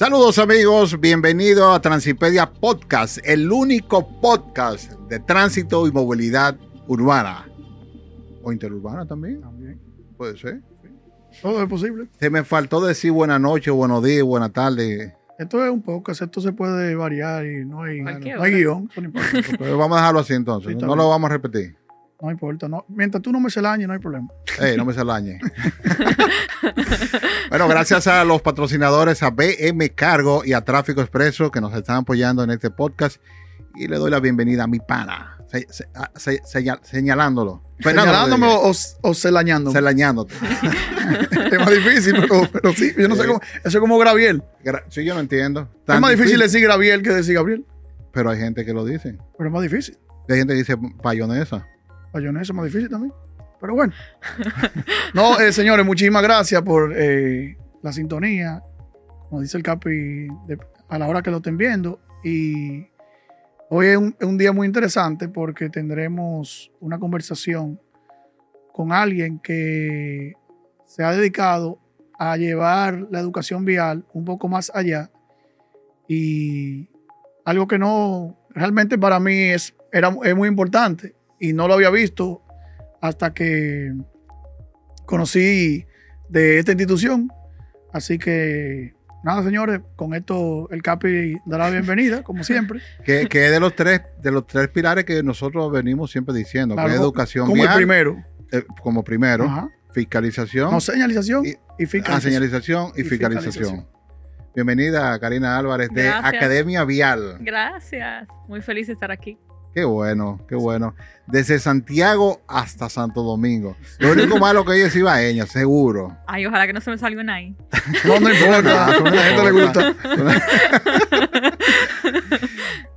Saludos amigos, bienvenido a Transipedia Podcast, el único podcast de tránsito y movilidad urbana. ¿O interurbana también? También. Puede ser. Todo es posible. Se me faltó decir buenas noches, buenos días, buenas tardes. Esto es un podcast, esto se puede variar y no hay, no hay guion. eso no importa. Pero vamos a dejarlo así entonces, Sí, no lo vamos a repetir. No importa. No. Mientras tú no me celañes, no hay problema. Ey, no me salañe. bueno, gracias a los patrocinadores, a BM Cargo y a Tráfico Expreso que nos están apoyando en este podcast. Y le doy la bienvenida a mi pana, se- se- a- se- señal- señalándolo. ¿Señalándome o, o celañándome? Selañándote. es más difícil, pero, pero sí. Yo no sé cómo. Eso es como Graviel. Gra- Sí, yo no entiendo. Es más difícil decir Graviel que decir Gabriel. Pero hay gente que lo dice. Pero es más difícil. Hay gente que dice payonesa. Bayonesa es más difícil también. Pero bueno. No, eh, señores, muchísimas gracias por eh, la sintonía. Como dice el Capi, de- a la hora que lo estén viendo. Y hoy es un, es un día muy interesante porque tendremos una conversación con alguien que se ha dedicado a llevar la educación vial un poco más allá. Y algo que no, realmente para mí es, era, es muy importante y no lo había visto hasta que conocí de esta institución. Así que, nada, señores, con esto el Capi dará la bienvenida, como siempre. Que, que es de los tres, de los tres pilares que nosotros venimos siempre diciendo, Claro, que es educación como el primero. eh, como primero, Ajá. fiscalización, No, señalización Y- y, ah, fiscalización. señalización y, Y fiscalización. fiscalización. Bienvenida Karina Álvarez de Gracias. Academia Vial. Gracias. Muy feliz de estar aquí. Qué bueno, qué bueno. Desde Santiago hasta Santo Domingo. Lo único malo que ella es ibaeña, seguro. Ay, ojalá que no se me salga una ahí. No, no importa. A la gente le gusta.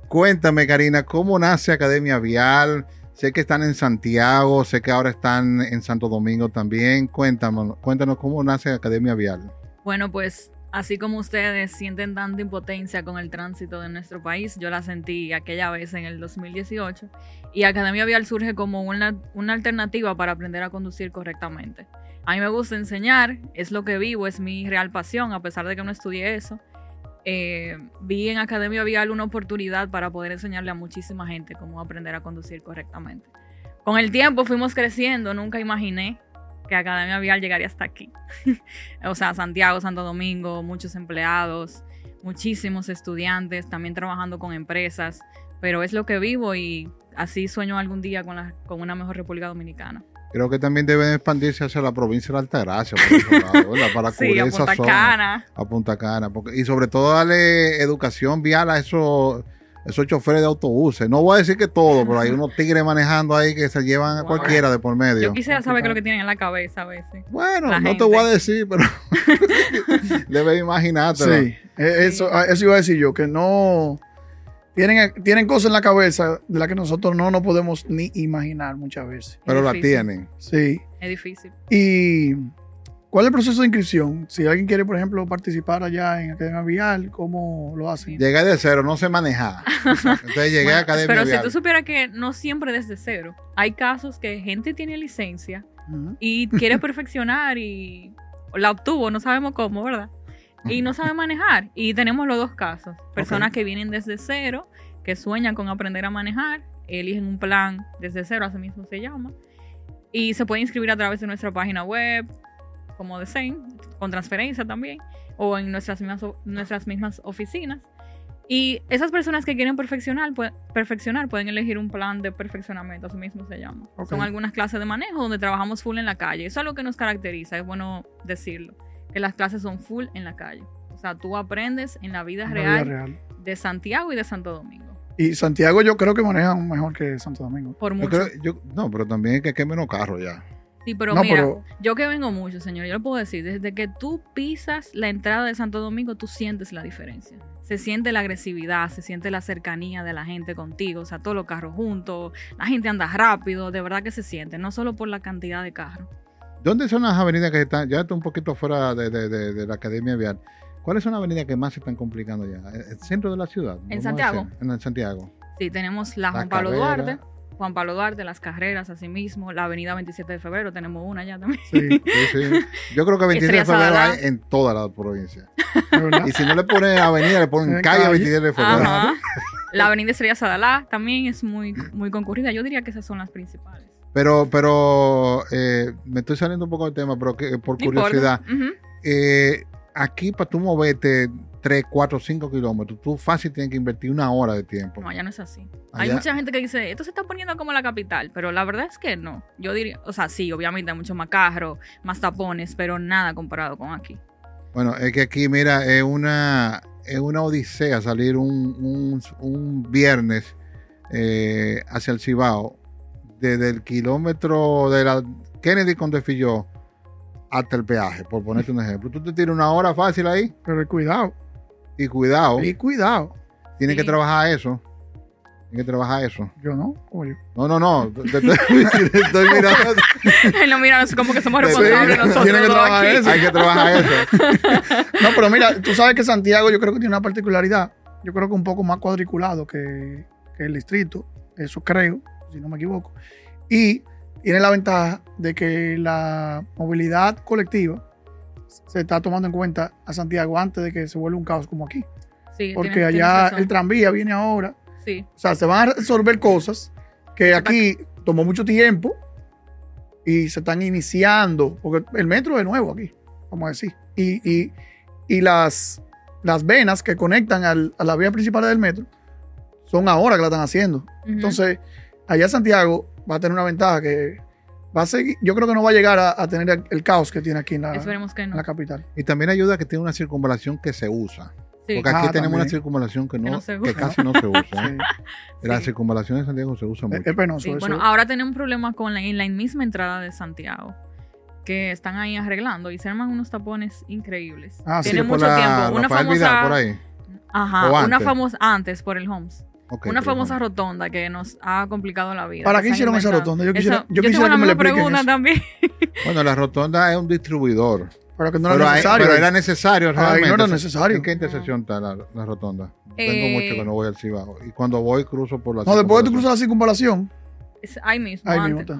Cuéntame, Karina, ¿cómo nace Academia Vial? Sé que están en Santiago, sé que ahora están en Santo Domingo también. Cuéntanos, cuéntanos cómo nace Academia Vial. Bueno, pues así como ustedes sienten tanta impotencia con el tránsito de nuestro país, yo la sentí aquella vez en el 2018 y Academia Vial surge como una, una alternativa para aprender a conducir correctamente. A mí me gusta enseñar, es lo que vivo, es mi real pasión, a pesar de que no estudié eso. Eh, vi en Academia Vial una oportunidad para poder enseñarle a muchísima gente cómo aprender a conducir correctamente. Con el tiempo fuimos creciendo, nunca imaginé que Academia Vial llegaría hasta aquí. o sea, Santiago, Santo Domingo, muchos empleados, muchísimos estudiantes, también trabajando con empresas, pero es lo que vivo y así sueño algún día con, la- con una mejor República Dominicana. Creo que también deben expandirse hacia la provincia de Altagracia, por ¿verdad? para Sí, cubrir a esa Punta zona. Cana. A Punta Cana. porque- y sobre todo darle educación vial a esos, esos choferes de autobuses. No voy a decir que todo, pero hay unos tigres manejando ahí que se llevan a cualquiera de por medio. Yo quisiera saber qué es lo que tienen en la cabeza a veces. Bueno, La no te voy a decir, pero debes imaginártelo. Sí, eh, eso, eso iba a decir yo, que no. Tienen, tienen cosas en la cabeza de las que nosotros no nos podemos ni imaginar muchas veces. Pero la tienen. Sí. Es difícil. ¿Y cuál es el proceso de inscripción? Si alguien quiere, por ejemplo, participar allá en Academia Vial, ¿cómo lo hacen? Llegué de cero, no sé manejar. Entonces llegué Bueno, a Academia pero Vial. si tú supieras que no siempre desde cero. Hay casos que gente tiene licencia Ujú. y quiere perfeccionar y la obtuvo, no sabemos cómo, ¿verdad? Y no sabe manejar. Y tenemos los dos casos. Personas que vienen desde cero, que sueñan con aprender a manejar, eligen un plan desde cero, así mismo se llama. Y se puede inscribir a través de nuestra página web, como deseen, con transferencia también, o en nuestras mismas, nuestras mismas oficinas. Y esas personas que quieren perfeccionar, pue- perfeccionar pueden elegir un plan de perfeccionamiento, así mismo se llama. Ok. Son algunas clases de manejo donde trabajamos full en la calle. Eso es lo que nos caracteriza, es bueno decirlo, que las clases son full en la calle. O sea, tú aprendes en la vida, En la real, vida real. de Santiago y de Santo Domingo. Y Santiago yo creo que manejan mejor que Santo Domingo. Por Yo mucho. creo- yo- no, pero también es que hay menos carros ya. Sí, pero no, mira, pero yo que vengo mucho, señor, yo le puedo decir, desde que tú pisas la entrada de Santo Domingo, tú sientes la diferencia. Se siente la agresividad, se siente la cercanía de la gente contigo, o sea, todos los carros juntos, la gente anda rápido, de verdad que se siente, no solo por la cantidad de carros. ¿Dónde son las avenidas que están? Ya está un poquito fuera de, de- de- de la Academia Vial. ¿Cuáles son las avenidas que más se están complicando ya? ¿El centro de la ciudad? a Santiago? En Santiago. Sí, tenemos la La Juan Pablo Carrera, Duarte, Juan Pablo Duarte, Las Carreras, asimismo, la avenida 27 de febrero, tenemos una ya también. Sí, Sí, sí. Yo creo que 23 de febrero hay en toda la provincia. Y si no le ponen avenida, le ponen En calle calle. 23 de febrero. Ajá. La avenida Estrella Sadalá también es muy, muy concurrida. Yo diría que esas son las principales. Pero, pero eh, me estoy saliendo un poco del tema, pero que, por curiosidad, eh, aquí para tú moverte 3, 4, 5 kilómetros, tú fácil tienes que invertir una hora de tiempo. No, allá no es así. Hay mucha gente que dice, esto se está poniendo como la capital, pero la verdad es que no. Yo diría, o sea, sí, obviamente hay mucho más carro, más tapones, pero nada comparado con aquí. Bueno, es que aquí, mira, es una, es una odisea salir un, un- un viernes eh, hacia el Cibao, desde el kilómetro de la Kennedy con Defilló hasta el peaje, por ponerte un ejemplo. Tú te tiras una hora fácil ahí Pero cuidado, y cuidado, y cuidado. tienes que trabajar eso. Tienes que trabajar eso. Yo no, oye. No, no, no. Te, te- te estoy mirando. Él no mira, es como que somos Sí, responsables nosotros tiene que trabajar aquí. eso. Hay que trabajar eso. No, pero mira, tú sabes que Santiago yo creo que tiene una particularidad. Yo creo que un poco más cuadriculado que, que el distrito. Eso creo, si no me equivoco. Y tiene la ventaja de que la movilidad colectiva se está tomando en cuenta a Santiago antes de que se vuelva un caos como aquí. Sí, Porque tienes- allá el tranvía viene ahora. Sí, O sea, se van a resolver cosas que aquí tomó mucho tiempo y se están iniciando, porque el metro es nuevo aquí, vamos a decir. Y, y- y las, las venas que conectan al- a la vía principal del metro son ahora que la están haciendo. Entonces, allá Santiago va a tener una ventaja que va a seguir, yo creo que no va a llegar a, a tener el, el caos que tiene aquí en la, esperemos que en no. la capital. Y también ayuda que tiene una circunvalación que se usa. Sí. Porque aquí Ah, tenemos una circunvalación que, no, Que no se que usa. casi no se usa. ¿eh? Sí, La Sí. circunvalación de Santiago se usa mucho. es, es penoso Sí, eso. bueno, ahora tenemos un problema con la, en la misma entrada de Santiago, que están ahí arreglando y se arman unos tapones increíbles. Ah, sí, Tiene por mucho la tiempo. Una Rafael famosa, Vidal, por ahí. Ajá, ¿O una antes? famosa antes por el Homes. Una famosa bueno. rotonda que nos ha complicado la vida. ¿Para que qué hicieron esa rotonda? Yo quisiera- Eso- yo quisiera tengo que me pregunta eso. también. Bueno, la rotonda es un distribuidor. pero que no pero, era hay- necesario. pero era necesario Ay, realmente. no era necesario. ¿En qué intersección está la, la rotonda? Tengo Eh, mucho que no voy al Cibao. Y cuando voy, cruzo por la No, después de tú cruzas la circunvalación, Es ahí mismo. Ahí antes. mismo está.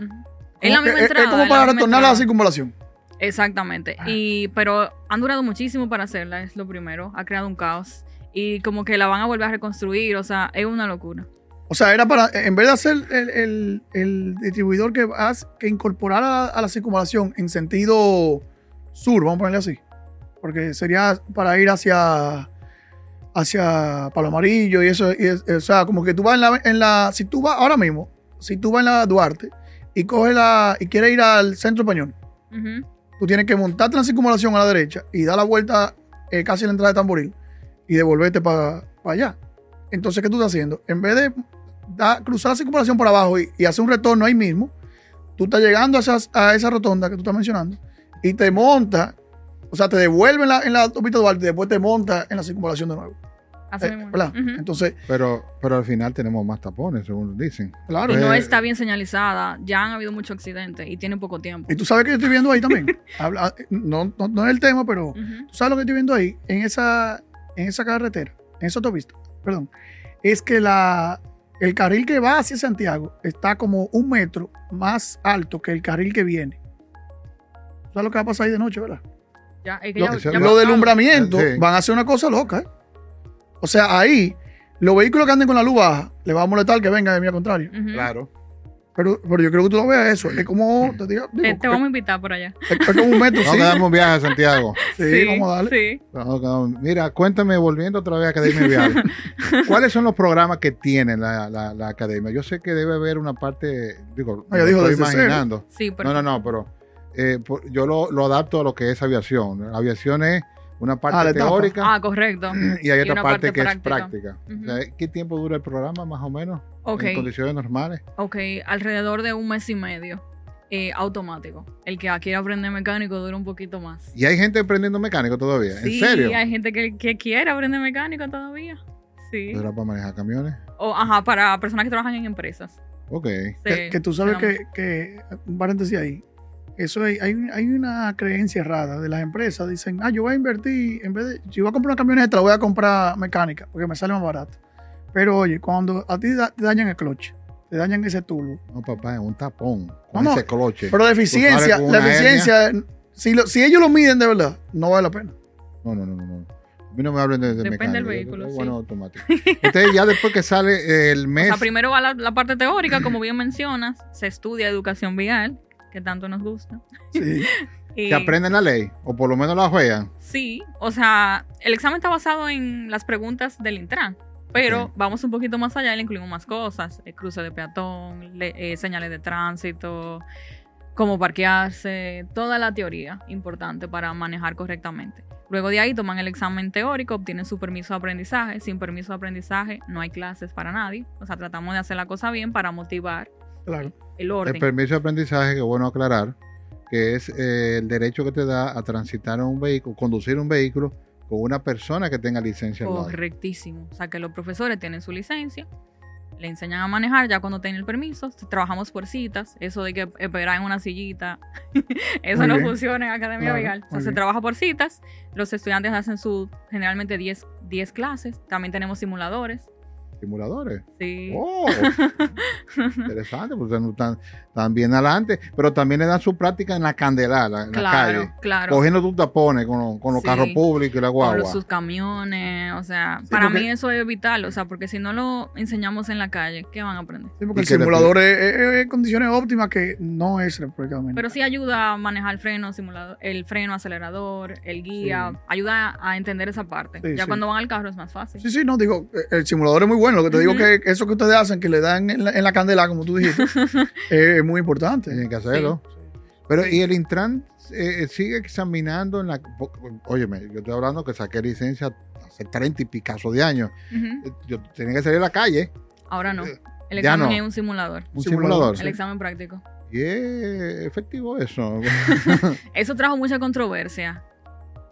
La misma es- entrada. es como para la retornar a la circunvalación. Exactamente. Ah. Y, pero han durado muchísimo para hacerla, es lo primero. Ha creado un caos. Y como que la van a volver a reconstruir, o sea, es una locura. O sea, era para, en vez de hacer el, el- el distribuidor que, haz- que incorporara a la circunvalación en sentido sur, vamos a ponerle así, porque sería para ir hacia hacia Palo Amarillo y eso, y es- o sea, como que tú vas en la, en la, si tú vas ahora mismo, si tú vas en la Duarte y coges la, y quieres ir al centro español, tú tienes que montarte en la circunvalación a la derecha y dar la vuelta eh, casi a la entrada de Tamboril y devolverte para allá. Entonces, ¿qué tú estás haciendo? En vez de da- cruzar la circunvalación por abajo y, y hacer un retorno ahí mismo, tú estás llegando a, esas- a esa rotonda que tú estás mencionando y te monta, o sea, te devuelve en la, en la autopista Duarte y después te monta en la circunvalación de nuevo. Así Eh. Ujú. Entonces, Pero, pero al final tenemos más tapones, según dicen. claro. Y no Eh, está bien señalizada. Ya han habido muchos accidentes y tiene poco tiempo. Y tú sabes que yo estoy viendo ahí también. Habla- no, no, no es el tema, pero. ¿Tú sabes lo que estoy viendo ahí? En esa, en esa carretera, en esa autopista, perdón. Es que la, el carril que va hacia Santiago está como un metro más alto que el carril que viene. ¿Sabes lo que va a pasar ahí de noche, verdad? Ya, es que Lo, ya- ya lo Sí. van a hacer una cosa loca, ¿eh? O sea, ahí, los vehículos que anden con la luz baja, le va a molestar que venga de mí a contrario. Claro. Pero, pero yo creo que tú lo veas eso. Es como, te digo, digo, Te, te vamos a invitar por allá. es, es como un metro, Vamos sí. a darme un viaje a Santiago. Sí, vamos a darle. Sí. Vamos Mira, cuéntame, volviendo otra vez a Academia Vial. ¿Cuáles son los programas que tiene la, la, la academia? Yo sé que debe haber una parte, digo, No, estoy imaginando. Sí, pero No, no, no, pero eh, por- yo lo, lo adapto a lo que es aviación. La aviación es una parte Ah, teórica Ah, correcto. y hay y otra parte, parte que es práctica. práctica. O sea, ¿Qué tiempo dura el programa, más o menos? Ok. En condiciones normales. Ok, alrededor de un mes y medio. eh, automático. El que quiere aprender mecánico dura un poquito más. Y hay gente aprendiendo mecánico todavía. Sí, ¿En serio? hay gente que, que quiere aprender mecánico todavía. Sí. ¿Era para manejar camiones? O, ajá, para personas que trabajan en empresas. Ok. Sí, Que, que tú sabes que, que, un paréntesis ahí, eso hay, hay, un- hay una creencia errada de las empresas. Dicen, ah, yo voy a invertir, en vez de, si voy a comprar una camioneta, la voy a comprar mecánica, porque me sale más barato. Pero oye, cuando a ti da- te dañan el clutch, te dañan ese tubo. No, papá, es un tapón con No, ese cloche. Pero la eficiencia, la eficiencia, si, lo- si ellos lo miden de verdad, no vale la pena. No, no, no, no. no. A mí no me hablen de, de Depende del mecánica, vehículo, yo- sí. Bueno, automático. Entonces, ya después que sale el O mes. sea, primero va la, la parte teórica, como bien mencionas, se estudia educación vial, que tanto nos gusta. Sí. Y- se aprenden la ley, o por lo menos la juegan. Sí, o sea, el examen está basado en las preguntas del Intran, pero vamos un poquito más allá y le incluimos más cosas, eh, cruce de peatón, le- eh, señales de tránsito, cómo parquearse, toda la teoría importante para manejar correctamente. Luego de ahí toman el examen teórico, obtienen su permiso de aprendizaje. Sin permiso de aprendizaje no hay clases para nadie. O sea, tratamos de hacer la cosa bien para motivar Claro. El orden. El permiso de aprendizaje, que es bueno aclarar, que es eh, el derecho que te da a transitar un vehículo, conducir un vehículo con una persona que tenga licencia. Correctísimo. O sea, que los profesores tienen su licencia, le enseñan a manejar ya cuando tienen el permiso. Trabajamos por citas. Eso de que esperar en una sillita, eso Muy no bien. funciona en Academia Claro, Vial. O sea, muy se bien. trabaja por citas. Los estudiantes hacen su generalmente 10, 10 clases. También tenemos simuladores. Simuladores. Sí. Oh, interesante, porque no están, están bien adelante, pero también le dan su práctica en la candela, la- en la calle, claro. cogiendo tus tapones con, los- con los Sí. carros públicos y la Con guagua. los- sus camiones, o sea, Sí, para porque- mí eso es vital, o sea, porque si no lo enseñamos en la calle, ¿qué van a aprender? Sí, porque el simulador es, es- es en condiciones óptimas que no es prácticamente. Pero sí ayuda a manejar el freno, simulador, el freno, acelerador, el guía, Sí. ayuda a entender esa parte. Sí, ya sí. cuando van al carro es más fácil. Sí, sí, no, digo, eh, el simulador es muy bueno. Lo que te digo Ujú. que eso que ustedes hacen, que le dan en la, en la candela, como tú dijiste, eh, es muy importante. Tienen que hacerlo. Pero, ¿y el Intran eh, sigue examinando en la... Óyeme, yo estoy hablando que saqué licencia hace 30 y picazo de años. Eh, Yo tenía que salir a la calle, Ahora no. Eh, El examen no. es un simulador. un Simulador, simulador. sí. El examen práctico. Y es efectivo eso. Eso trajo mucha controversia.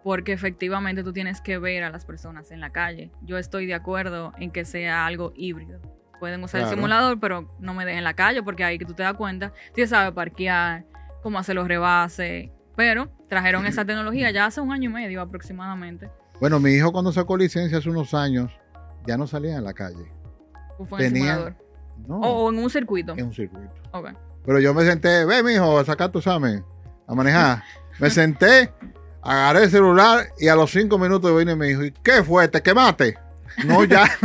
Porque efectivamente tú tienes que ver a las personas en la calle. Yo estoy de acuerdo en que sea algo híbrido. Pueden usar Claro. el simulador, pero no me dejen en la calle porque ahí que tú te das cuenta, si sabe parquear, cómo hacer los rebases. Pero trajeron esa tecnología ya hace un año y medio aproximadamente. bueno, mi hijo cuando sacó licencia hace unos años, ya no salía en la calle. Fue en el Tenía- simulador. No, O, o en un circuito. en un circuito. Ok. Pero yo me senté, ve, mijo, a sacar tu examen, a manejar. Me senté, agarré el celular y a los cinco minutos vine y me dijo, ¿y qué fue? ¿Te quemaste? No, ya.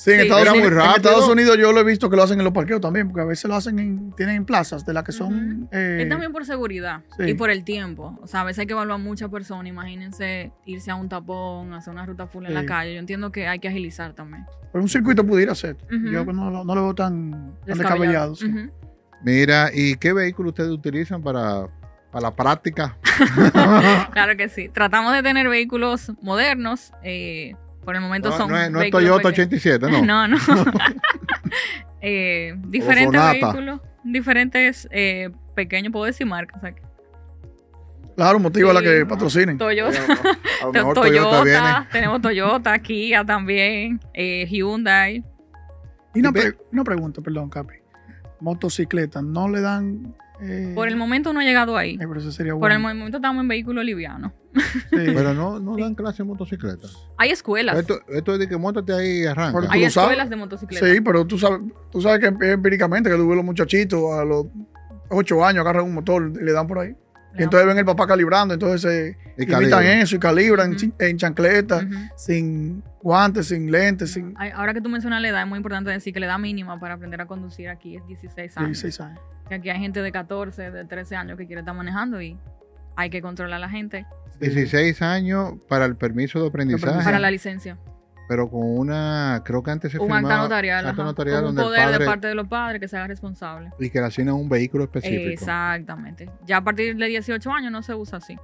Sí, en, Sí, Estados era muy Unidos, en rápido. Estados Unidos yo lo he visto que lo hacen en los parqueos también, porque a veces lo hacen en, tienen en plazas de las que son... eh, Es también por seguridad sí. y por el tiempo. O sea, a veces hay que evaluar muchas personas. Imagínense irse a un tapón, hacer una ruta full en la calle. Yo entiendo que hay que agilizar también. pero un circuito pudiera ser. Ujú. Yo no, lo- no lo veo tan, tan descabellado. Mira, ¿y qué vehículo ustedes utilizan para, para la práctica? Claro que sí. Tratamos de tener vehículos modernos. eh, por el momento No, son. no es, no vehículos Toyota pequeños. 87, no. No, no. Eh, diferentes vehículos, diferentes eh, pequeños, puedo decir marcas. aquí. Claro, motivo a la que patrocinen. Toyota. A lo mejor Toyota, Toyota viene. tenemos Toyota, Kia también, eh, Hyundai. Y una, pre- una pregunta, perdón, Capi. Motocicleta, ¿no le dan...? Eh, Por el momento no he llegado ahí. eh, pero eso sería Por el momento estamos en vehículo liviano. Sí. Pero no, no dan clase de motocicleta. Hay escuelas. Esto, esto es de que montate ahí y arranca. Hay escuelas de motocicleta. Sí, pero tú sabes, tú sabes que empíricamente que tú ves los muchachitos a los 8 años agarran un motor y le dan por ahí. Y entonces ven el papá calibrando, entonces se Y imitan calibran. eso y calibran en chancleta, sin guantes, sin lentes, sin Ahora que tú mencionas la edad, es muy importante decir que la edad mínima para aprender a conducir aquí es 16 años. 16 años. Que aquí hay gente de 14, de 13 años que quiere estar manejando y hay que controlar a la gente 16 años para el permiso de aprendizaje. para la licencia. Pero con una, creo que antes se Un acta firmaba notarial. acta notarial con un donde el poder padre de parte de los padres que se haga responsable. y que le asignan un vehículo específico. Exactamente. Ya a partir de 18 años no se usa así.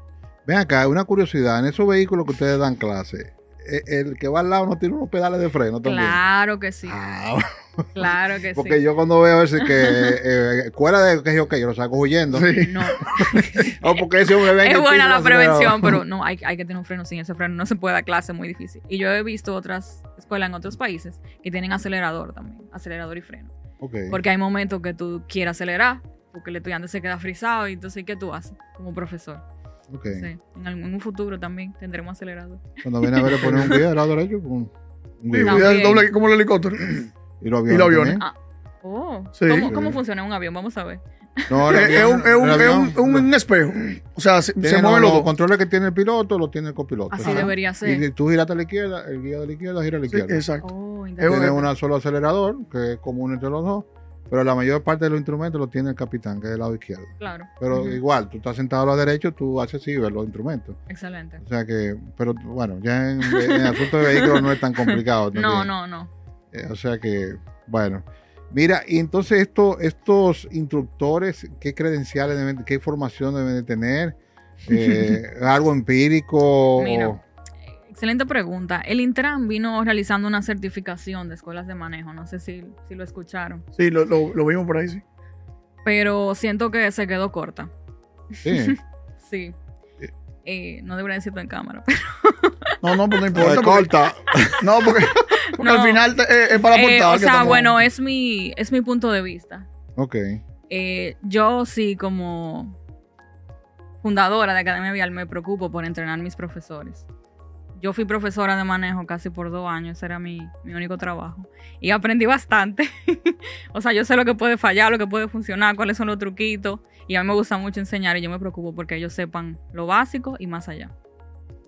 Ven acá, una curiosidad, en esos vehículos que ustedes dan clase, eh, el que va al lado no tiene unos pedales de freno también. Claro que sí. Ah, Claro que porque sí. yo cuando veo ese que eh, escuela de que yo, que yo lo saco huyendo. Sí. No, O porque ese hombre ven es buena la prevención, pero no, hay, hay que tener un freno. Sin ese freno no se puede dar clase, muy difícil. Y yo he visto otras escuelas en otros países que tienen acelerador también, acelerador y freno. Ok. Porque hay momentos que tú quieres acelerar, porque el estudiante se queda frisado, y entonces, ¿qué tú haces como profesor? ok. Sí. En, algún- un futuro también tendremos acelerador. Cuando viene a ver, le ponen un guía del lado derecho un guía. También. doble como el helicóptero. Y los aviones. y los aviones. también. Ah, Oh, Sí. ¿Cómo, cómo funciona un avión? Vamos a ver. No, Es, un, es un- el es avión- un- un- un espejo. O sea, se, mueven los controles que tiene el piloto, los tiene el copiloto. Así Ajá. debería Y ser. si tú giras a la izquierda, el guía de la izquierda gira a la Sí, izquierda. exacto. Oh, tiene un solo acelerador, que es común entre los dos, pero la mayor parte de los instrumentos los tiene el capitán, que es del lado izquierdo. Claro. Pero igual, tú estás sentado a la derecha, tú haces sí ver los instrumentos. Excelente. O sea que, pero bueno, ya en, en el asunto de vehículos no es tan complicado. No, no, no. Eh, o sea que, bueno. Mira, y entonces esto, estos instructores, ¿qué credenciales deben, qué formación deben de tener? Eh, ¿Algo empírico? Mira. Excelente pregunta. El Intran vino realizando una certificación de escuelas de manejo. No sé si, si lo escucharon. Sí, lo, lo- lo vimos por ahí, sí. Pero siento que se quedó corta. sí. Sí. Eh, no debería decirlo en cámara. No, no, pues no importa. Porque- corta. no, porque, porque No. al final eh, es para Eh, o sea, estamos- bueno, es mi, es mi punto de vista. ok. Eh, yo sí, como fundadora de Academia Vial, me preocupo por entrenar mis profesores. Yo fui profesora de manejo casi por dos años, ese era mi, mi único trabajo. Y aprendí bastante. o sea, yo sé lo que puede fallar, lo que puede funcionar, cuáles son los truquitos. Y a mí me gusta mucho enseñar y yo me preocupo porque ellos sepan lo básico y más allá.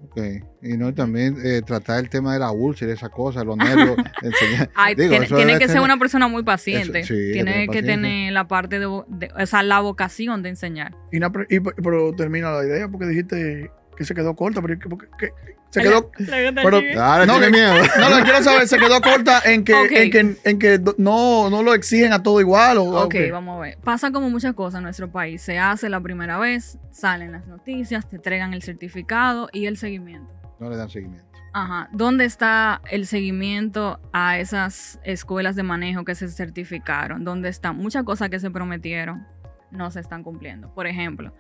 Ok. Y no, también eh, tratar el tema de la úlcera, esa cosa, los nervios. enseñar. Ay, Digo, tiene que ser una persona muy paciente. Eso, sí, tiene que paciencia. tener la parte de, vo- de- o sea, la vocación de enseñar. Y na- y- pero termina la idea porque dijiste que se quedó corta, pero que- porque- que- se quedó. la- la- la- pero- No, tiene que- miedo. No, lo quiero saber, se quedó corta en que, en que, en que no, no lo exigen a todo igual. O, Ok, ok. vamos a ver. Pasa como muchas cosas en nuestro país. Se hace la primera vez, salen las noticias, te entregan el certificado y el seguimiento. No le dan seguimiento. Ajá. ¿Dónde está el seguimiento a esas escuelas de manejo que se certificaron? ¿Dónde están? Muchas cosas que se prometieron no se están cumpliendo. Por ejemplo,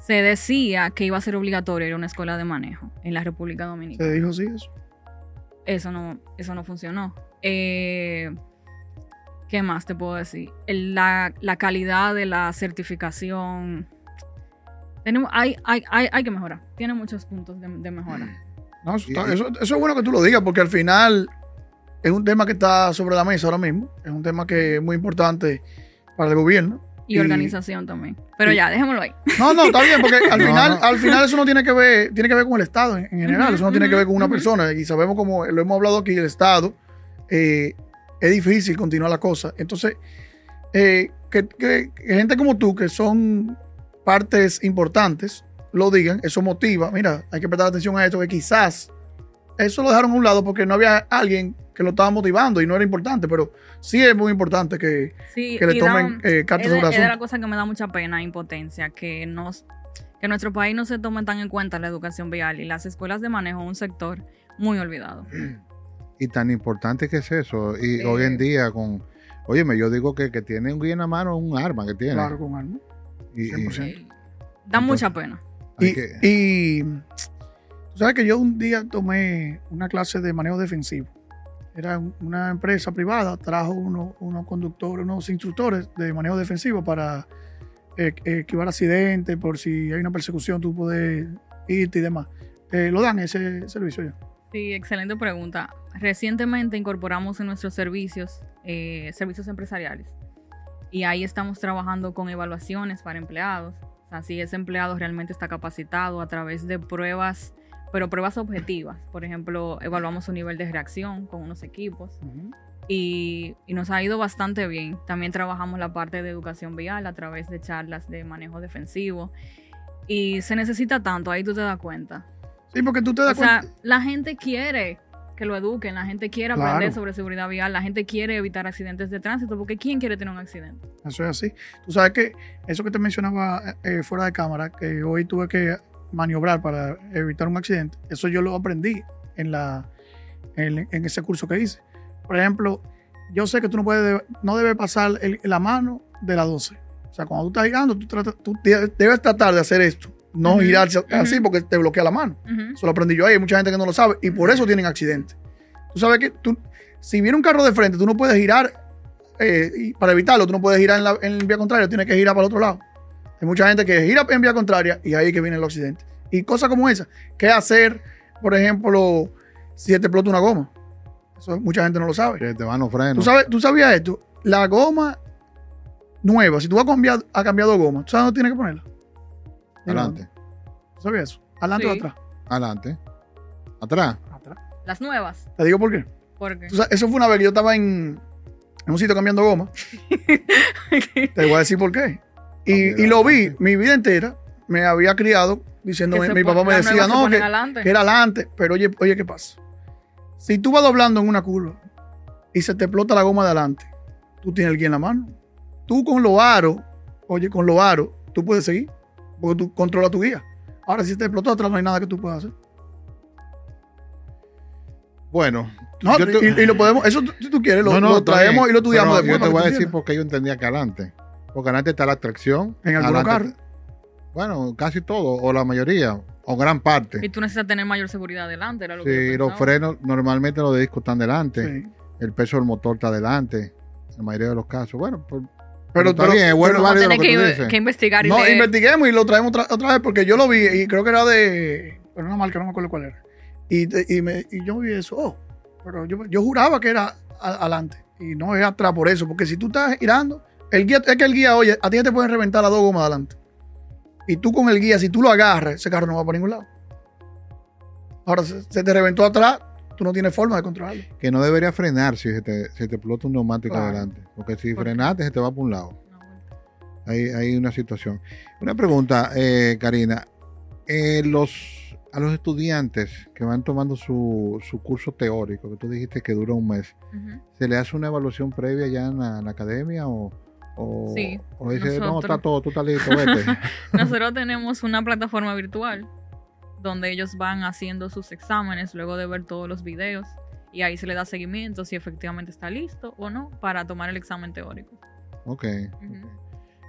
se decía que iba a ser obligatorio ir a una escuela de manejo en la República Dominicana. Se dijo sí eso. Eso no, eso no funcionó. Eh, ¿Qué más te puedo decir? El- la, la calidad de la certificación. Tenemos, hay, hay, hay, hay que mejorar. Tiene muchos puntos de, de mejora. No, eso, está- eso- eso es bueno que tú lo digas porque al final es un tema que está sobre la mesa ahora mismo. Es un tema que es muy importante para el gobierno. Y, Y- organización también. Pero y- ya, dejémoslo ahí. No, no, está bien, porque al No, final, no. al final eso no tiene que ver, tiene que ver con el Estado en, en general, eso no tiene que ver con una persona. Y sabemos como lo hemos hablado aquí, el Estado, eh, es difícil continuar la cosa. Entonces, eh, que, que- que gente como tú, que son partes importantes, lo digan, eso motiva. Mira, hay que prestar atención a esto, que quizás eso lo dejaron a un lado porque no había alguien que lo estaba motivando y no era importante, pero sí es muy importante que, Sí, que le tomen da- eh, cartas sobre es de la cosa que me da mucha pena, impotencia, que nos que nuestro país no se tome tan en cuenta la educación vial y las escuelas de manejo un sector muy olvidado. Y tan importante que es eso. Y Eh. hoy en día con... Óyeme, yo digo que, que tiene un guía en la mano un arma que tiene. Claro, con alma. Y- y- 100%. Da mucha pena. Y, que- y sabes que yo un día tomé una clase de manejo defensivo. Era un- una empresa privada, trajo uno- unos conductores, unos instructores de manejo defensivo para eh, esquivar accidentes, por si hay una persecución, tú puedes irte y demás. Eh, lo dan ese servicio ya. Sí, excelente pregunta. Recientemente incorporamos en nuestros servicios, eh, servicios empresariales, y ahí estamos trabajando con evaluaciones para empleados. O sea, ese empleado realmente está capacitado a través de pruebas, pero pruebas objetivas. Por ejemplo, evaluamos su nivel de reacción con unos equipos y, y nos ha ido bastante bien. También trabajamos la parte de educación vial a través de charlas de manejo defensivo. Y se necesita tanto, ahí tú te das cuenta. Sí, porque tú te das O sea, cuenta. la gente quiere que lo eduquen, la gente quiere Claro. aprender sobre seguridad vial, la gente quiere evitar accidentes de tránsito, porque ¿quién quiere tener un accidente? Eso es así. Tú sabes que eso que te mencionaba eh, fuera de cámara, que hoy tuve que maniobrar para evitar un accidente, eso yo lo aprendí en, la, en, en ese curso que hice. Por ejemplo, yo sé que tú no puedes, no debes pasar el- la mano de la 12. O sea, cuando tú estás girando, tú, tratas- tú de- debes tratar de hacer esto. No Ujú, girarse así ujú. porque te bloquea la mano. Ujú. Eso lo aprendí yo ahí. Hay mucha gente que no lo sabe y por eso tienen accidentes. Tú sabes que tú, si viene un carro de frente, tú no puedes girar eh, y para evitarlo. Tú no puedes girar en, la, en vía contraria, tienes que girar para el otro lado. Hay mucha gente que gira en vía contraria y ahí es que viene el accidente. Y cosas como esa. ¿Qué hacer, por ejemplo, si te explota una goma? Eso mucha gente no lo sabe. que te van los frenos. ¿Tú, sabes, ¿Tú sabías esto? la goma nueva, si tú vas a cambiar, a cambiar dos gomas, ¿tú sabes dónde tienes que ponerla? Adelante. ¿Tú ¿Sabías eso? ¿Adelante o atrás? Adelante. Atrás. Atrás. Las nuevas. Te digo por qué. Porque Tú sabes, eso fue una vez que yo estaba en, en un sitio cambiando goma. Te voy a decir por qué. Y, lo vi mi vida entera. Me había criado diciendo, mi, mi papá me decía, no, que, que era adelante. Pero oye, oye, ¿qué pasa? Si tú vas doblando en una curva y se te explota la goma de adelante, tú tienes el guía en la mano. Tú con los aros, oye, con los aros, tú puedes seguir. Porque tú controlas tu guía. Ahora, si te explotó atrás, no hay nada que tú puedas hacer. Bueno, No, yo te- y, y lo podemos, eso tú- si tú quieres, lo, No, no, lo está traemos bien, y lo estudiamos después. Yo te voy a decir entiendas. por qué yo entendía que adelante. Porque adelante está la tracción. En algunos adelante- carros. Bueno, casi todo, o la mayoría, o gran parte. Y tú necesitas tener mayor seguridad adelante, era lo que Sí, yo los frenos, normalmente los discos están delante. Sí. El peso del motor está delante. En la mayoría de los casos. Bueno, pues, Pero, está pero- bien, es bueno pero- y Vamos a válido lo tener que tú que, dices. que investigar y No, leer. investiguemos y lo traemos otra, otra vez porque yo lo vi y creo que era de. Pero una marca, no me acuerdo cuál era. Y, y, me, y yo vi eso. Oh, pero yo, yo juraba que era a- adelante y no es atrás por eso. Porque si tú estás girando, el guía, es que el guía, oye, a ti te pueden reventar las dos gomas adelante. Y tú con el guía, si tú lo agarras, ese carro no va para ningún lado. Ahora, se, se te reventó atrás, tú no tienes forma de controlarlo. que no debería frenar si se te, se te explota un neumático Claro. adelante. Porque si ¿Por frenaste, se te va por un lado. No, bueno. Hay, hay una situación. Una pregunta, eh, Karina. Eh, los, a los estudiantes que van tomando su, su curso teórico, que tú dijiste que dura un mes. ¿se le hace una evaluación previa ya en la, en la academia o, o, Sí, o dice, no, nosotros. está todo, tú estás listo, vete? Nosotros tenemos una plataforma virtual donde ellos van haciendo sus exámenes luego de ver todos los videos y ahí se le da seguimiento si efectivamente está listo o no para tomar el examen teórico. ok.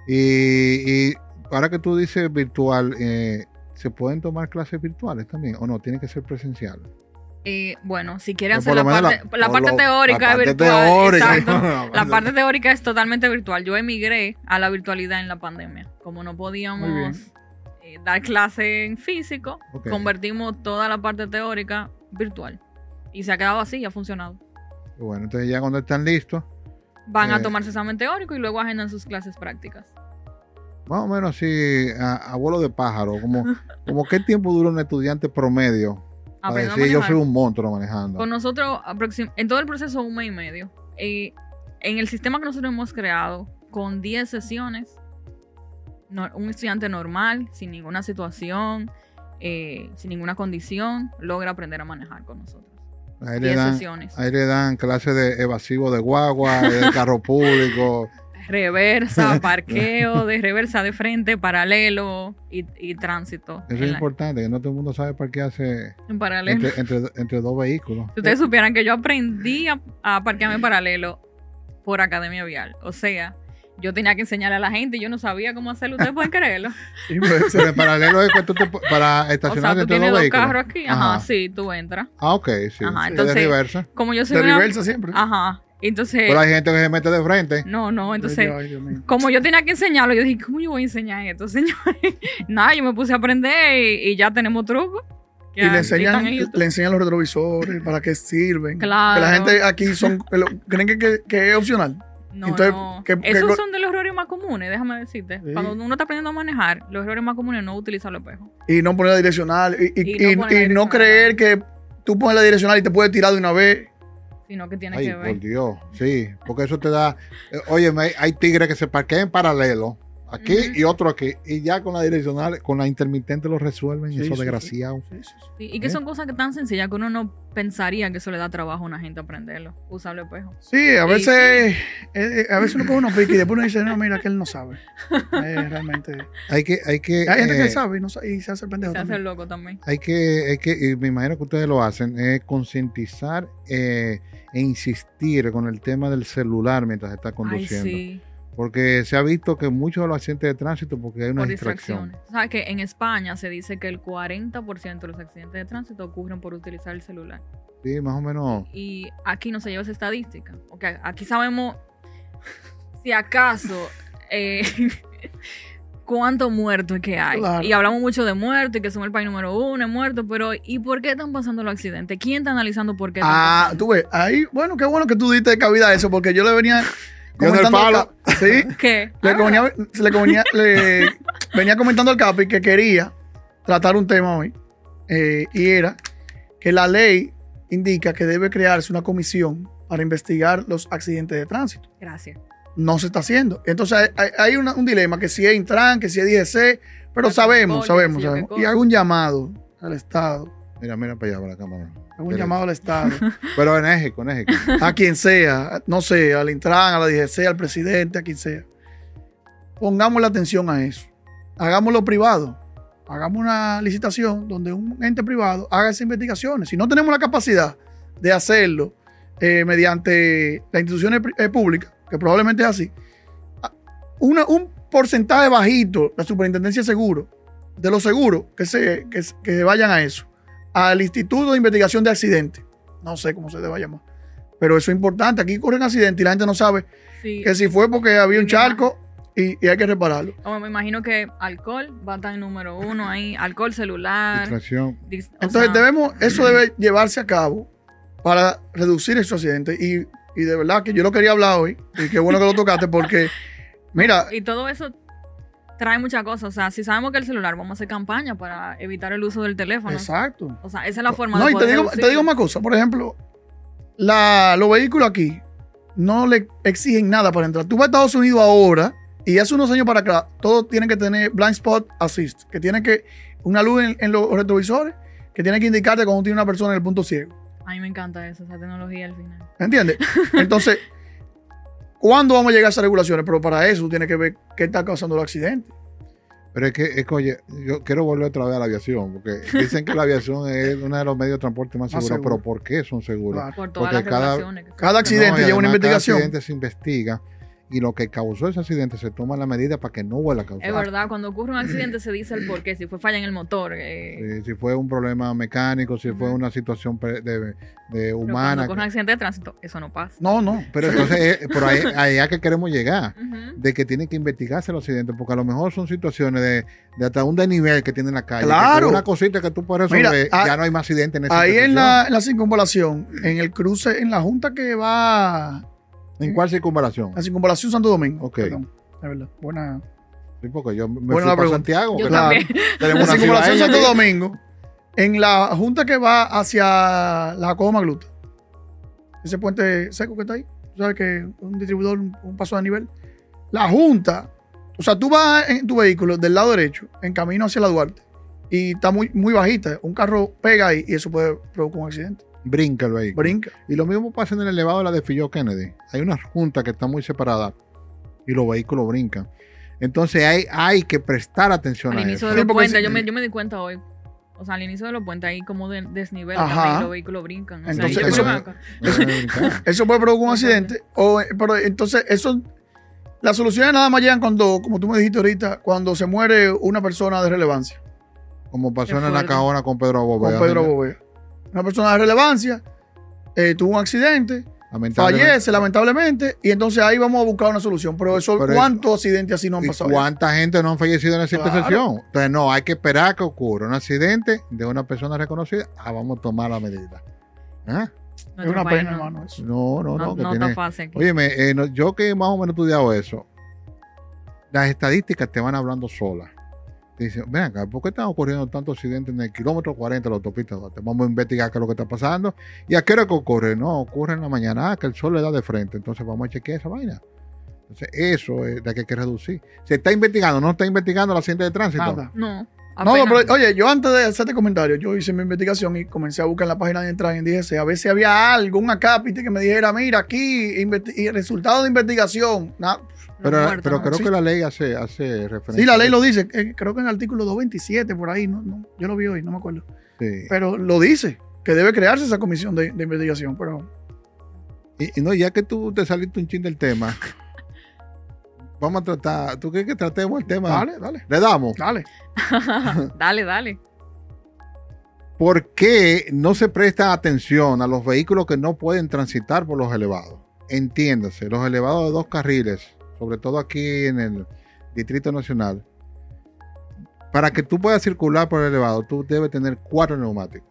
Y ahora que tú dices virtual, eh, ¿se pueden tomar clases virtuales también o no? Tiene que ser presencial. Y bueno, si quiere Pues hacer la parte, la por parte lo- teórica la es parte virtual, teórica. exacto. La parte teórica es totalmente virtual. Yo emigré a la virtualidad en la pandemia. Como no podíamos eh, dar clase en físico, convertimos toda la parte teórica virtual. Y se ha quedado así y ha funcionado. Bueno, entonces ya cuando están listos, Van Eh. a tomar su examen teórico y luego agendan sus clases prácticas. más o menos así, a, a vuelo de pájaro, como, como qué tiempo dura un estudiante promedio para Aprendiendo a decir yo manejar. soy un monstruo manejando. Con nosotros, en todo el proceso, un mes y medio. Y en el sistema que nosotros hemos creado, con 10 sesiones, no- un estudiante normal, sin ninguna situación, eh, sin ninguna condición, logra aprender a manejar con nosotros. Ahí le 10 dan, sesiones. ahí le dan clases de evasivo de guagua, de carro público. Reversa, parqueo, de reversa de frente, paralelo y, y tránsito. Eso es la- importante, que no todo el mundo sabe hace en paralelo. entre, entre, entre dos vehículos. Si ustedes supieran que yo aprendí a, a parquearme en paralelo por Academia Vial. O sea, yo tenía que enseñarle a la gente y yo no sabía cómo hacerlo. Ustedes pueden creerlo. Sí, pues, en paralelo es que para O sea, estacionar tú tienes dos dos vehículos. carros aquí. Ajá, Ajá. sí, tú entras. Ah, ok, sí. Ajá, Sí, entonces- de reversa. Como yo soy de una... reversa siempre. Ajá. Entonces... Pero hay gente que se mete de frente. No, no, entonces... Ay, Dios mío. Como yo tenía que enseñarlo, yo dije, ¿cómo yo voy a enseñar esto, señores? Nada, yo me puse a aprender y, y ya tenemos trucos. que Y le enseñan, le enseñan los retrovisores, para qué sirven. Claro. Que la gente aquí son, creen que, que- que es opcional. No, Entonces, no. ¿qué- qué Esos son de los errores más comunes, déjame decirte. Sí. Cuando uno está aprendiendo a manejar, los errores más comunes es no utilizar los espejos. Y no poner la direccional. Y, y- Y no y- poner la y no creer que tú pones la direccional y te puedes tirar de una vez. Sino que tiene Ay, que por ver. Dios, sí, porque eso te da, eh, oye, hay, hay tigres que se parquean en paralelo, aquí y otro aquí, y ya con la direccional, con la intermitente lo resuelven, Sí, eso sí, desgraciado. Sí, sí, sí. Sí, y que ¿Eh? son cosas que tan sencillas que uno no pensaría que eso le da trabajo a una gente aprenderlo. Usar los espejos. Sí, a Sí, veces, eh, eh, a veces uno coge unos piques y después uno dice, no, mira, que él no sabe. Eh, realmente. Hay que, hay que, Hay gente eh, que sabe y, no sa- y se hace el pendejo Se hace también. loco también. hay que, hay que, y me imagino que ustedes lo hacen, es concientizar eh, e insistir con el tema del celular mientras está Ay, conduciendo. sí. Porque se ha visto que muchos de los accidentes de tránsito porque hay una Por distracción. distracciones. ¿Sabes que en España se dice que el 40% de los accidentes de tránsito ocurren por utilizar el celular? Sí, más o menos. Y aquí no se lleva esa estadística. Ok, aquí sabemos, si acaso, eh, cuántos muertos que hay. Claro. Y hablamos mucho de muertos y que somos el país número uno en muertos, pero ¿y por qué están pasando los accidentes? ¿Quién está analizando por qué están Ah, pasando? tú ves, ahí, bueno, qué bueno que tú diste cabida a eso, porque yo le venía palo. Sí. ¿Qué? Le, le venía comentando al Capi que quería tratar un tema hoy. eh, y era que la ley indica que debe crearse una comisión para investigar los accidentes de tránsito. Gracias. No se está haciendo. Entonces hay, hay- hay una- un dilema que si es Intran, que si es DGC, pero sabemos, sabemos, sabemos. Y hago un llamado al Estado, Mira, mira para allá, para la cámara. Hago un llamado al Estado, Pero enérgico, enérgico. a quien sea, no sé, al Intran, a la DGC, al presidente, a quien sea. Pongamos la atención a eso. Hagámoslo privado. Hagamos una licitación donde un ente privado haga esas investigaciones. Si no tenemos la capacidad de hacerlo eh, mediante las instituciones eh, públicas, que probablemente es así, una- un porcentaje bajito, la superintendencia de seguros, de los seguros que se, que, se- que vayan a eso, al Instituto de Investigación de Accidentes. No sé cómo se deba llamar. Pero eso es importante. Aquí ocurren accidentes y la gente no sabe Sí. que si fue porque había un charco y, y hay que repararlo. Como me imagino que alcohol va a estar en número uno ahí. Alcohol celular. Distracción. Entonces sea, debemos, eso debe llevarse a cabo para reducir esos accidentes. Y, y de verdad que yo lo quería hablar hoy. Y qué bueno que lo tocaste porque, mira, Y todo eso trae muchas cosas. O sea, si sabemos que el celular, vamos a hacer campaña para evitar el uso del teléfono. exacto. O sea, esa es la forma No, de y te digo, te digo más cosas. Por ejemplo, la- los vehículos aquí no le exigen nada para entrar. Tú vas a Estados Unidos ahora y hace unos años para acá, todos tienen que tener blind spot assist, que tiene que una luz en, en los retrovisores que tiene que indicarte cuando tiene una persona en el punto ciego. A mí me encanta eso, esa tecnología al final. ¿Me entiendes? Entonces, ¿cuándo vamos a llegar a esas regulaciones? Pero para eso tú tienes que ver qué está causando los accidentes. Pero es que, es que, oye, yo quiero volver otra vez a la aviación, porque dicen que la aviación es uno de los medios de transporte más Más seguros, seguro. pero ¿por qué son seguros? Claro. Por todas Porque las cada- Cada accidente No, lleva una investigación. Cada accidente se investiga y lo que causó ese accidente se toma la medida para que no vuelva a causar. Es verdad, cuando ocurre un accidente se dice el por qué, si fue falla en el motor. eh, si fue un problema mecánico, si fue una situación de, de pero cuando humana. ocurre un accidente de tránsito, eso no pasa. No, no. Pero entonces, eh, por ahí, allá que queremos llegar, de que tienen que investigarse los accidentes, porque a lo mejor son situaciones de, de hasta un desnivel que tiene en la calle. Claro. una cosita que tú puedes Mira, resolver, ah, ya no hay más accidentes en esa Ahí en la, en la circunvalación, en el cruce, en la junta que va ¿En cuál circunvalación? La circunvalación Santo Domingo. Ok. Perdón, de verdad. Buena. Sí, porque yo me Buena fui la para. Santiago. Yo también. tenemos La una circunvalación Santo. Domingo, en la junta que va hacia la Jacobo Magluta. Ese puente seco que está ahí. Tú sabes que un distribuidor, un, un paso de nivel. La junta, o sea, tú vas en tu vehículo del lado derecho, en camino hacia la Duarte, y está muy, muy bajita. Un carro pega ahí y eso puede provocar un accidente. Brinca el vehículo. Brinca. Y lo mismo pasa en el elevado de la de Filló Kennedy. Hay una junta que está muy separada y los vehículos brincan. Entonces hay, hay que prestar atención Al a inicio eso. de los puentes, yo, me, yo me di cuenta hoy. O sea, al inicio de los puentes hay como de, desnivel Ajá. y los vehículos brincan. O Entonces, eso- puede provocar un accidente. O, pero entonces, eso. Las soluciones nada más llegan cuando, como tú me dijiste ahorita, cuando se muere una persona de relevancia. Como pasó en la cajona con Pedro Bovea. con Pedro. Una persona de relevancia eh, tuvo un accidente, Lamentablemente. fallece lamentablemente, y entonces ahí vamos a buscar una solución. Pero eso, Pero- ¿cuántos accidentes así no han ¿Y pasado? cuánta gente no han fallecido en esa Claro. intersección? Entonces, no, hay que esperar que ocurra un accidente de una persona reconocida. Ah, vamos a tomar la medida. ¿Ah? Es nuestro una pena, no- hermano. Eso. No, no, no. No, que no tiene- está fácil. Óyeme, eh, no- yo que más o menos he estudiado eso, las estadísticas te van hablando solas. Te dicen, ven acá, ¿por qué están ocurriendo tantos accidentes en el kilómetro 40 de la autopista? Duarte? Vamos a investigar qué es lo que está pasando. ¿Y a qué hora que ocurre? No, ocurre en la mañana, ah, que el sol le da de frente. Entonces vamos a chequear esa vaina. Entonces, eso es de que hay que reducir. Se está investigando, no está investigando la accidente de tránsito. Nada. No. No, apenas- pero oye, yo antes de hacerte comentario, yo hice mi investigación y comencé a buscar en la página de entrada en DGC a ver si había algo, un acápite que me dijera, mira, aquí, y resultado de investigación. Na- los Pero, muertos, pero ¿no? creo Sí. que la ley hace, hace referencia. Sí, la ley lo dice, eh, creo que en el artículo 227, por ahí, no, no, yo lo vi hoy, no me acuerdo. Sí. Pero lo dice, que debe crearse esa comisión de, de investigación, pero Y, y no, ya que tú te saliste un chin del tema, vamos a tratar. ¿Tú crees que tratemos el tema? dale, dale, Le damos. dale. dale, dale. ¿Por qué no se presta atención a los vehículos que no pueden transitar por los elevados? Entiéndase, los elevados de dos carriles, sobre todo aquí en el Distrito Nacional, para que tú puedas circular por el elevado, tú debes tener cuatro neumáticos.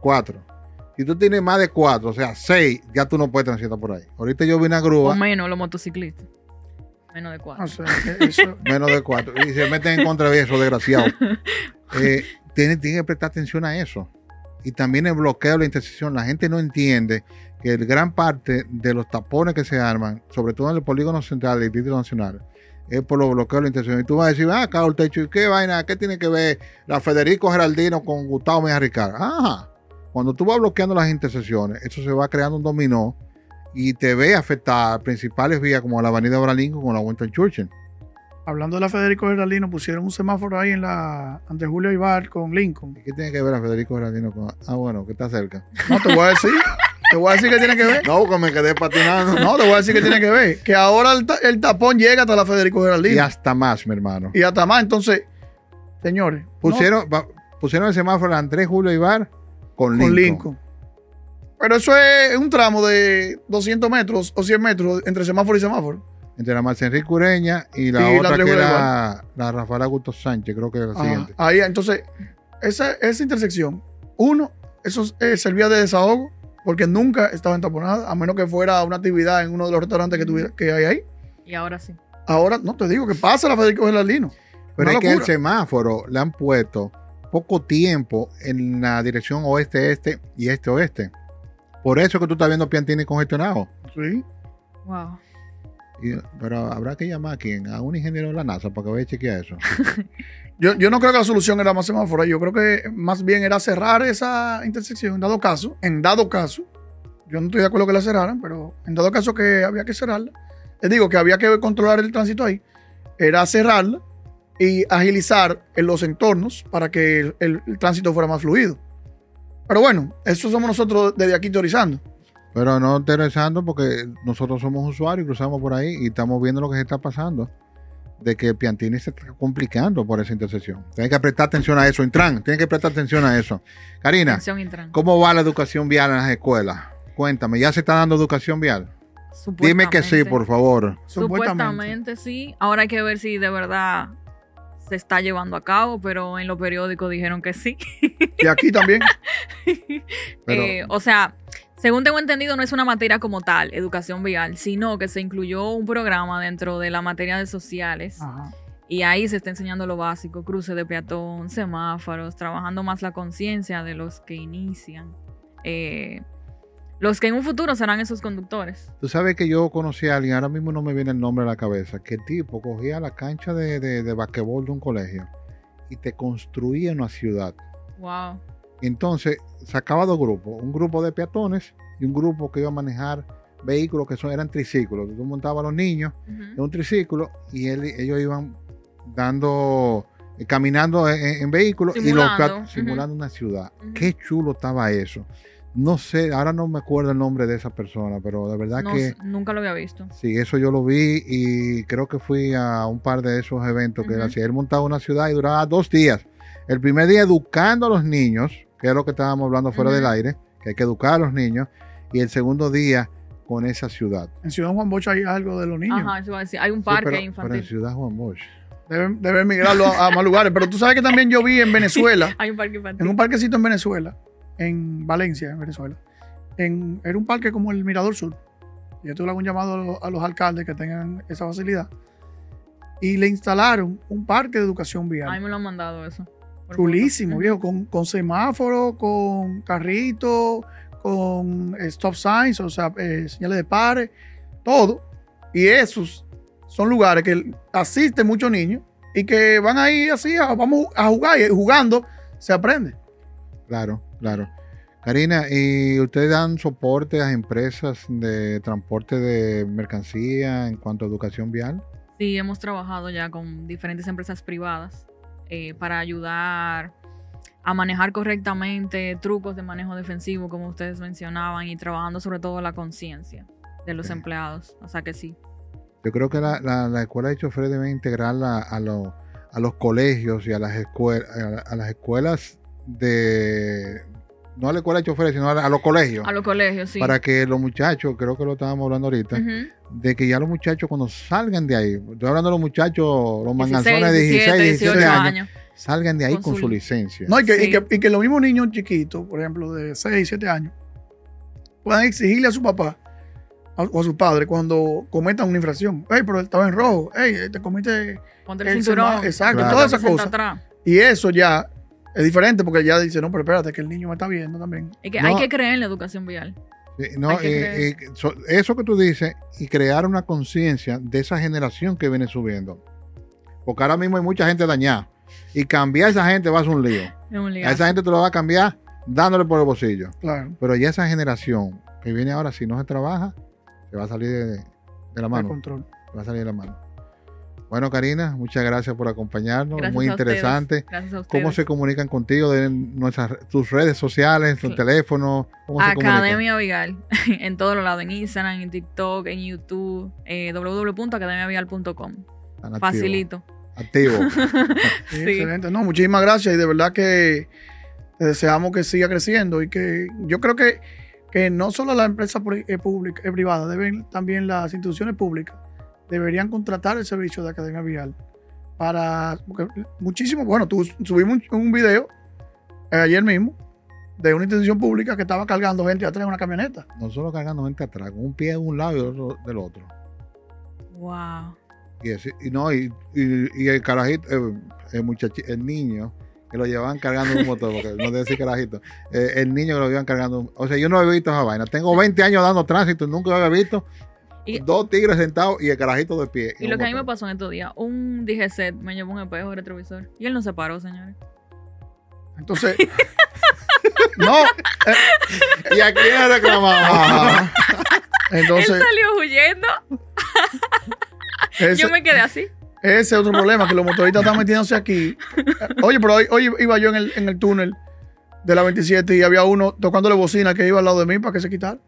Cuatro. Si tú tienes más de cuatro, o sea, seis, ya tú no puedes transitar por ahí. Ahorita yo vi una O grúa, menos los motociclistas. Menos de cuatro. O sea, que eso- menos de cuatro, y se meten en contra de eso, desgraciado. Eh, tiene, tiene que prestar atención a eso. Y también el bloqueo de la intersección. La gente no entiende que el gran parte de los tapones que se arman, sobre todo en el polígono central del Distrito Nacional, es por los bloqueos de la intersección. Y tú vas a decir, ah, el techo, ¿y qué vaina? ¿Qué tiene que ver la Federico Geraldino con Gustavo Mejía Ricardo? Ajá. Cuando tú vas bloqueando las intersecciones, eso se va creando un dominó y te ve afectar principales vías como la Avenida Abraham Lincoln con la Winston Churchill. hablando de la Federico Geraldino, pusieron un semáforo ahí en la ante Julio Ibar con Lincoln. ¿Y ¿Qué tiene que ver a Federico Geraldino con.? Ah, bueno, que está cerca. No te voy a decir, te voy a decir que tiene que ver. No, que me quedé patinando. No, te voy a decir que tiene que ver. Que ahora el, ta- el tapón llega hasta la Federico Geraldino. Y hasta más, mi hermano. Y hasta más. Entonces, señores, Pusieron, pusieron el semáforo de Andrés Julio Ibar con Lincoln. con Lincoln. Pero eso es un tramo de 200 metros o 100 metros entre semáforo y semáforo. Entre la Marcia Enrique Ureña y la Y la otra Andrés que era la Rafael Augusto Sánchez, creo que es la Ajá. siguiente. Ahí, entonces, esa, esa intersección, uno, eso eh, servía de desahogo porque nunca estaba entaponada, a menos que fuera una actividad en uno de los restaurantes que, tuviera, que hay ahí. Y ahora sí. Ahora, no te digo que pasa la Federico Geraldino. Pero es que el semáforo le han puesto poco tiempo en la dirección oeste-este y este-oeste. Por eso que tú estás viendo Piantini congestionado. Sí. Wow. Pero habrá que llamar a quién, a un ingeniero de la NASA para que vaya a chequear eso. Yo, yo no creo que la solución era más semáforo. Yo creo que más bien era cerrar esa intersección en dado caso. En dado caso. Yo no estoy de acuerdo que la cerraran, pero en dado caso que había que cerrarla. Les digo que había que controlar el tránsito ahí. Era cerrarla y agilizar en los entornos para que el, el- el tránsito fuera más fluido. Pero bueno, eso somos nosotros desde aquí teorizando. Pero no interesando porque nosotros somos usuarios, cruzamos por ahí y estamos viendo lo que se está pasando. De que Piantini se está complicando por esa intersección. Tienen que prestar atención a eso. Intran, tienen que prestar atención a eso. Karina, Atención Intran. ¿cómo va la educación vial en las escuelas? Cuéntame, ¿ya se está dando educación vial? Dime que sí, por favor. Supuestamente sí. Ahora hay que ver si de verdad se está llevando a cabo, pero en los periódicos dijeron que sí. Y aquí también. Pero- Eh, o sea, según tengo entendido, no es una materia como tal, educación vial, sino que se incluyó un programa dentro de la materia de sociales Ajá. y ahí se está enseñando lo básico, cruce de peatón, semáforos, trabajando más la conciencia de los que inician, eh, los que en un futuro serán esos conductores. Tú sabes que yo conocí a alguien, ahora mismo no me viene el nombre a la cabeza, que tipo cogía la cancha de, de, de basquetbol de un colegio y te construía una ciudad. Wow. Entonces sacaba dos grupos, un grupo de peatones y un grupo que iba a manejar vehículos que son, eran triciclos. Tú montabas a los niños en un triciclo y él- ellos iban dando, eh, caminando en, vehículos y los Simulando, una ciudad. Qué chulo estaba eso. No sé, ahora no me acuerdo el nombre de esa persona, pero de verdad No que nunca lo había visto. sí, eso yo lo vi y creo que fui a un par de esos eventos que él hacía. Él montaba una ciudad y duraba dos días. El primer día educando a los niños, que es lo que estábamos hablando fuera del aire, que hay que educar a los niños, y el segundo día con esa ciudad. En Ciudad Juan Bosch hay algo de los niños. Ajá, eso iba a decir. Hay un parque pero, pero infantil. en Ciudad Juan Bosch. Deben, deben migrarlo a, a más lugares. Pero tú sabes que también yo vi en Venezuela, Hay un parque infantil. en un parquecito en Venezuela, en Valencia, en Venezuela. En, era un parque como el Mirador Sur. Y esto le hago un llamado a, los- a los alcaldes que tengan esa facilidad. Y le instalaron un parque de educación vial. A mí me lo han mandado eso. Chulísimo, viejo, con, con semáforo, con carrito, con stop signs, o sea, eh, señales de pare, todo. Y esos son lugares que asisten muchos niños y que van ahí así, a- vamos a jugar y jugando se aprende. Claro, claro. Karina, ¿y ustedes dan soporte a empresas de transporte de mercancía en cuanto a educación vial? Sí, hemos trabajado ya con diferentes empresas privadas eh, para ayudar a manejar correctamente trucos de manejo defensivo, como ustedes mencionaban, y trabajando sobre todo la conciencia de los empleados. O sea que sí. Yo creo que la, la, la escuela de choferes debe integrarla a, los a los colegios y a las, escuelas a, las escuelas de... No a la escuela de choferes, sino a, los colegios. A los colegios, sí. Para que los muchachos, creo que lo estábamos hablando ahorita, de que ya los muchachos cuando salgan de ahí, estoy hablando de los muchachos, los 16, manganzones de 16, 17 18 años, años. salgan de ahí Con con, su- su licencia. No, y, que, y, que, y que los mismos niños chiquitos, por ejemplo, de 6, 7 años, puedan exigirle a su papá a- o a su padre cuando cometan una infracción. Ey, pero estaba en rojo. Ey, te comiste. Ponte el el cinturón. sema- Exacto, Claro. todas esas cosas. Y eso ya es diferente porque ya dice, no, pero espérate, que el niño me está viendo también. Es que No. hay que creer en la educación vial. No, y so- eso que tú dices y crear una conciencia de esa generación que viene subiendo. Porque ahora mismo hay mucha gente dañada. Y cambiar a esa gente va a ser un lío. Un A esa gente te lo va a cambiar dándole por el bolsillo. Claro. Pero ya esa generación que viene ahora, si no se trabaja, se va a salir de, de la mano. control. Se va a salir de la mano. Bueno, Karina, muchas gracias por acompañarnos. Gracias Muy a ustedes. interesante. Gracias a ustedes. ¿Cómo se comunican contigo? De nuestras, tus redes sociales, tu Sí. teléfono. Academia Vigal. En todos los lados. En Instagram, en TikTok, en YouTube. Eh, www.academiavigal.com. Facilito. Activo. Sí, Sí. Excelente. No, muchísimas gracias y de verdad que te deseamos que siga creciendo y que yo creo que, que no solo la empresa eh, pública, eh, privada, deben también las instituciones públicas deberían contratar el servicio de Academia Vial para muchísimo, bueno, tú subimos un, un video eh, ayer mismo de una institución pública que estaba cargando gente atrás en una camioneta. no solo cargando gente atrás, con un pie de un lado y otro del otro. Wow. Y, ese- y no, y, y- y el carajito, eh, el muchachi- el niño que lo llevaban cargando en un motor, porque no debe decir carajito, eh, el niño que lo llevan cargando. O sea, yo no había visto esa vaina. Tengo 20 años dando tránsito y nunca había visto Y- dos tigres sentados y el carajito de pie. Y lo que a mí me pasó en estos días, un DGZ me llevó un espejo retrovisor y él no se paró, señores. Entonces, no, eh, ¿Y a quién reclamaba? entonces él salió huyendo. ese- Yo me quedé así. Ese es otro problema, que los motoristas están metiéndose aquí. Oye, pero hoy, hoy iba yo en el, en el túnel de la 27 y había uno tocándole bocina que iba al lado de mí para que se quitara.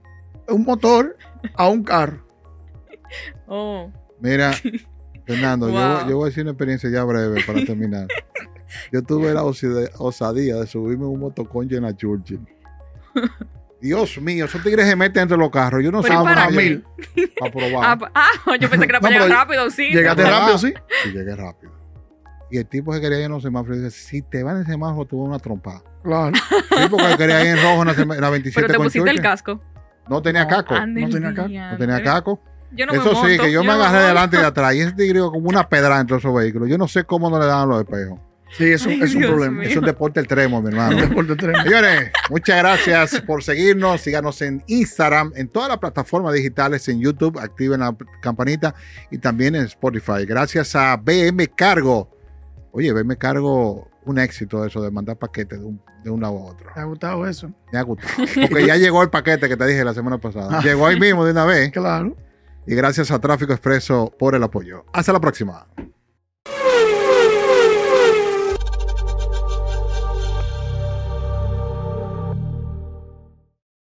Un motor a un carro. Oh. Mira, Fernando, yo, Wow. yo voy a decir una experiencia ya breve para terminar. Yo tuve la osadía de subirme en un motoconcho en la Churchill. Dios mío, esos tigres se meten entre los carros. Yo no Pero ¿y sé para mil. para probar. Ah, ah, yo pensé que era No, para llegar pero rápido, sí. Llegaste rápido, sí. Y llegué rápido. Y el tipo que quería ir en los semáforos dice, si te van en semáforo, te voy a una trompa. Claro. Sí, porque quería ir en rojo en la, sema- en la 27 Pero te con pusiste el Churchill. casco. No tenía No, caco. Ande no el tenía casco. No tenía caco. Yo no me Eso sí, que yo, me no agarré delante y de atrás. Y ese tigre como una pedra dentro de esos vehículos. Yo no sé cómo no le daban los espejos. Sí, eso Ay, es un problema. mío. Es un deporte extremo, mi hermano. Deporte extremo. Señores, muchas gracias por seguirnos. Síganos en Instagram, en todas las plataformas digitales, en YouTube, activen la campanita y también en Spotify. Gracias a BM Cargo. Oye, BM Cargo, un éxito eso de mandar paquetes de un, de un lado a otro. ¿Te ha gustado eso? Me ha gustado. Porque ya llegó el paquete que te dije la semana pasada. Ah. Llegó ahí mismo de una vez. Claro. Y gracias a Tráfico Expreso por el apoyo. Hasta la próxima.